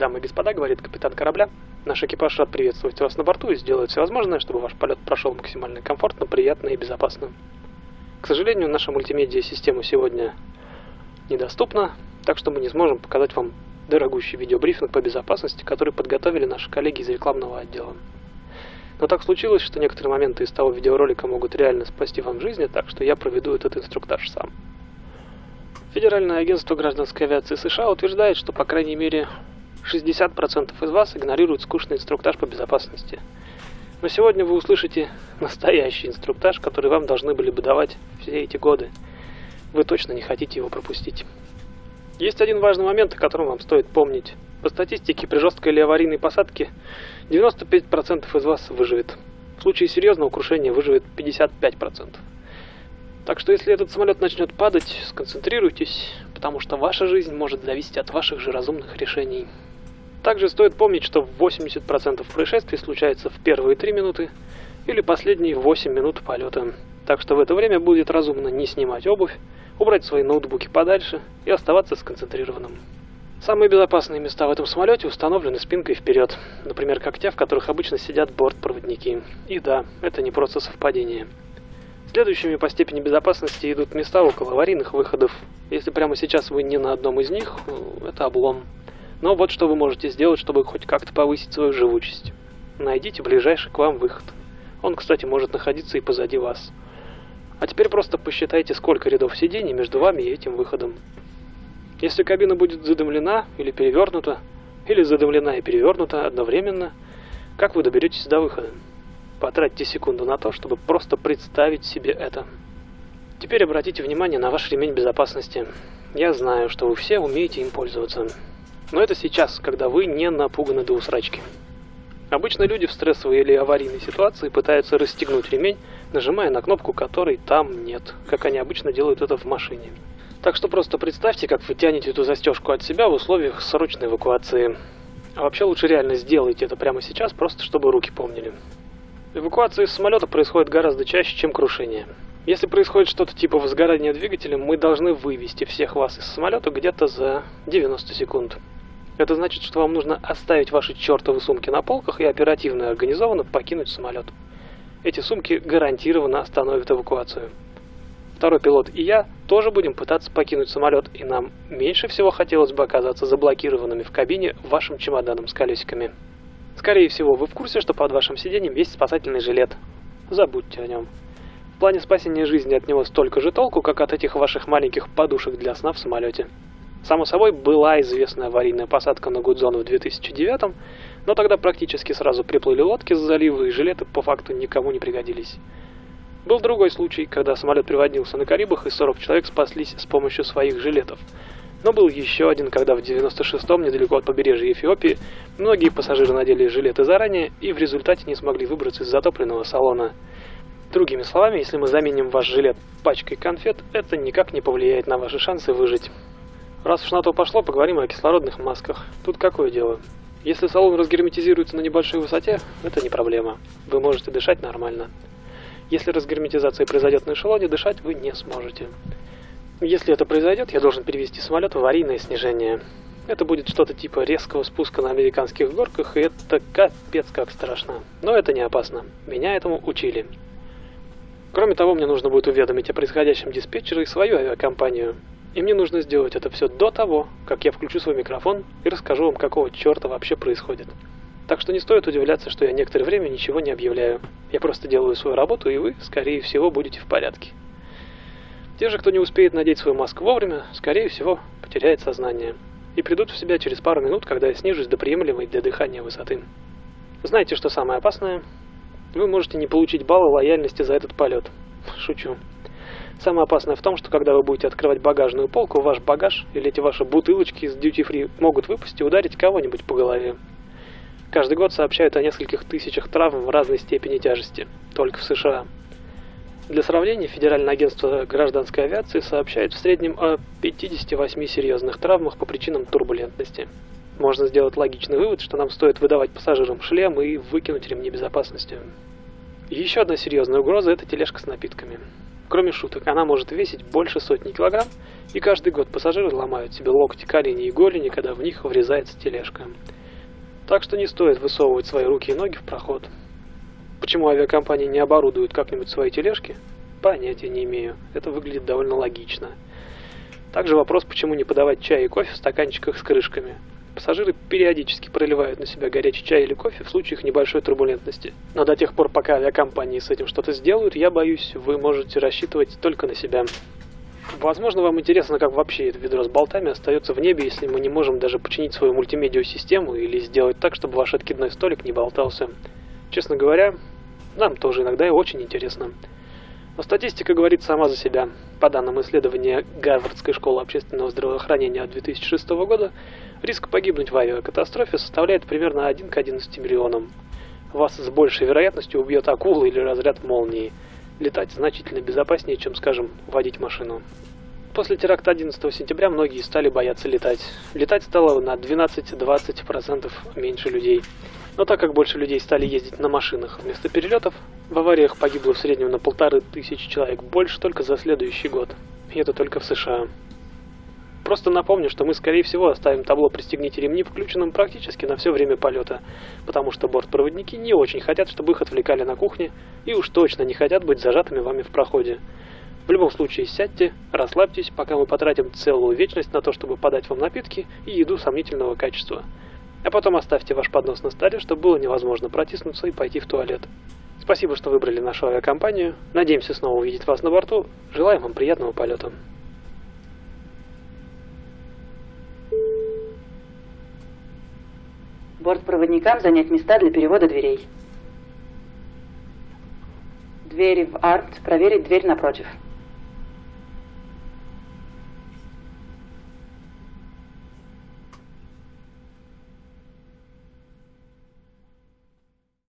Дамы и господа, говорит капитан корабля, наш экипаж рад приветствовать вас на борту и сделает все возможное, чтобы ваш полет прошел максимально комфортно, приятно и безопасно. К сожалению, наша мультимедиа-система сегодня недоступна, так что мы не сможем показать вам дорогущий видеобрифинг по безопасности, который подготовили наши коллеги из рекламного отдела. Но так случилось, что некоторые моменты из того видеоролика могут реально спасти вам жизни, так что я проведу этот инструктаж сам. Федеральное агентство гражданской авиации США утверждает, что по крайней мере 60% из вас игнорируют скучный инструктаж по безопасности. Но сегодня вы услышите настоящий инструктаж, который вам должны были бы давать все эти годы. Вы точно не хотите его пропустить. Есть один важный момент, о котором вам стоит помнить. По статистике, при жесткой или аварийной посадке 95% из вас выживет. В случае серьезного крушения выживет 55%. Так что если этот самолет начнет падать, сконцентрируйтесь, потому что ваша жизнь может зависеть от ваших же разумных решений. Также стоит помнить, что 80% происшествий случается в первые 3 минуты или последние 8 минут полета. Так что в это время будет разумно не снимать обувь, убрать свои ноутбуки подальше и оставаться сконцентрированным. Самые безопасные места в этом самолете установлены спинкой вперед, например, как те, в которых обычно сидят бортпроводники. И да, это не просто совпадение. Следующими по степени безопасности идут места около аварийных выходов. Если прямо сейчас вы не на одном из них, э, это облом. Но вот что вы можете сделать, чтобы хоть как-то повысить свою живучесть. Найдите ближайший к вам выход. Он, кстати, может находиться и позади вас. А теперь просто посчитайте, сколько рядов сидений между вами и этим выходом. Если кабина будет задымлена или перевернута, или задымлена и перевернута одновременно, как вы доберетесь до выхода? Потратьте секунду на то, чтобы просто представить себе это. Теперь обратите внимание на ваш ремень безопасности. Я знаю, что вы все умеете им пользоваться. Но это сейчас, когда вы не напуганы до усрачки. Обычно люди в стрессовой или аварийной ситуации пытаются расстегнуть ремень, нажимая на кнопку, которой там нет, как они обычно делают это в машине. Так что просто представьте, как вы тянете эту застежку от себя в условиях срочной эвакуации. А вообще лучше реально сделайте это прямо сейчас, просто чтобы руки помнили. Эвакуация из самолета происходит гораздо чаще, чем крушение. Если происходит что-то типа возгорания двигателя, мы должны вывести всех вас из самолета где-то за 90 секунд. Это значит, что вам нужно оставить ваши чертовы сумки на полках и оперативно и организованно покинуть самолет. Эти сумки гарантированно остановят эвакуацию. Второй пилот и я тоже будем пытаться покинуть самолет, и нам меньше всего хотелось бы оказаться заблокированными в кабине вашим чемоданом с колесиками. Скорее всего, вы в курсе, что под вашим сиденьем есть спасательный жилет. Забудьте о нем. В плане спасения жизни от него столько же толку, как от этих ваших маленьких подушек для сна в самолете. Само собой, была известная аварийная посадка на Гудзон в 2009 но тогда практически сразу приплыли лодки с залива, и жилеты по факту никому не пригодились. Был другой случай, когда самолет приводнился на Карибах, и 40 человек спаслись с помощью своих жилетов – но был еще один, когда в 96-м, недалеко от побережья Эфиопии, многие пассажиры надели жилеты заранее и в результате не смогли выбраться из затопленного салона. Другими словами, если мы заменим ваш жилет пачкой конфет, это никак не повлияет на ваши шансы выжить. Раз уж на то пошло, поговорим о кислородных масках. Тут какое дело? Если салон разгерметизируется на небольшой высоте, это не проблема. Вы можете дышать нормально. Если разгерметизация произойдет на эшелоне, дышать вы не сможете. Если это произойдет, я должен перевести самолет в аварийное снижение. Это будет что-то типа резкого спуска на американских горках, и это капец как страшно. Но это не опасно. Меня этому учили. Кроме того, мне нужно будет уведомить о происходящем диспетчера и свою авиакомпанию. И мне нужно сделать это все до того, как я включу свой микрофон и расскажу вам, какого черта вообще происходит. Так что не стоит удивляться, что я некоторое время ничего не объявляю. Я просто делаю свою работу, и вы, скорее всего, будете в порядке. Те же, кто не успеет надеть свою маску вовремя, скорее всего, потеряет сознание и придут в себя через пару минут, когда я снижусь до приемлемой для дыхания высоты. Знаете, что самое опасное? Вы можете не получить баллы лояльности за этот полет. Шучу. Самое опасное в том, что когда вы будете открывать багажную полку, ваш багаж или эти ваши бутылочки из duty free могут выпасть и ударить кого-нибудь по голове. Каждый год сообщают о нескольких тысячах травм в разной степени тяжести, только в США. Для сравнения, Федеральное агентство гражданской авиации сообщает в среднем о 58 серьезных травмах по причинам турбулентности. Можно сделать логичный вывод, что нам стоит выдавать пассажирам шлем и выкинуть ремни безопасности. Еще одна серьезная угроза – это тележка с напитками. Кроме шуток, она может весить больше сотни килограмм, и каждый год пассажиры ломают себе локти, колени и голени, когда в них врезается тележка. Так что не стоит высовывать свои руки и ноги в проход. Почему авиакомпании не оборудуют как-нибудь свои тележки? Понятия не имею. Это выглядит довольно логично. Также вопрос, почему не подавать чай и кофе в стаканчиках с крышками. Пассажиры периодически проливают на себя горячий чай или кофе в случаях небольшой турбулентности. Но до тех пор, пока авиакомпании с этим что-то сделают, я боюсь, вы можете рассчитывать только на себя. Возможно, вам интересно, как вообще это ведро с болтами остается в небе, если мы не можем даже починить свою мультимедиа-систему или сделать так, чтобы ваш откидной столик не болтался. Честно говоря, нам тоже иногда и очень интересно. Но статистика говорит сама за себя. По данным исследования Гарвардской школы общественного здравоохранения 2006 года, риск погибнуть в авиакатастрофе составляет примерно 1 к 11 миллионам. Вас с большей вероятностью убьет акула или разряд молнии – летать значительно безопаснее, чем, скажем, водить машину. После теракта 11 сентября многие стали бояться летать. Летать стало на 12-20% меньше людей. Но так как больше людей стали ездить на машинах вместо перелетов, в авариях погибло в среднем на полторы тысячи человек больше только за следующий год. И это только в США. Просто напомню, что мы, скорее всего, оставим табло «Пристегните ремни» включенным практически на все время полета, потому что бортпроводники не очень хотят, чтобы их отвлекали на кухне, и уж точно не хотят быть зажатыми вами в проходе. В любом случае сядьте, расслабьтесь, пока мы потратим целую вечность на то, чтобы подать вам напитки и еду сомнительного качества. А потом оставьте ваш поднос на столе, чтобы было невозможно протиснуться и пойти в туалет. Спасибо, что выбрали нашу авиакомпанию. Надеемся снова увидеть вас на борту. Желаем вам приятного полета. Бортпроводникам занять места для перевода дверей. Двери в арт, проверить дверь напротив.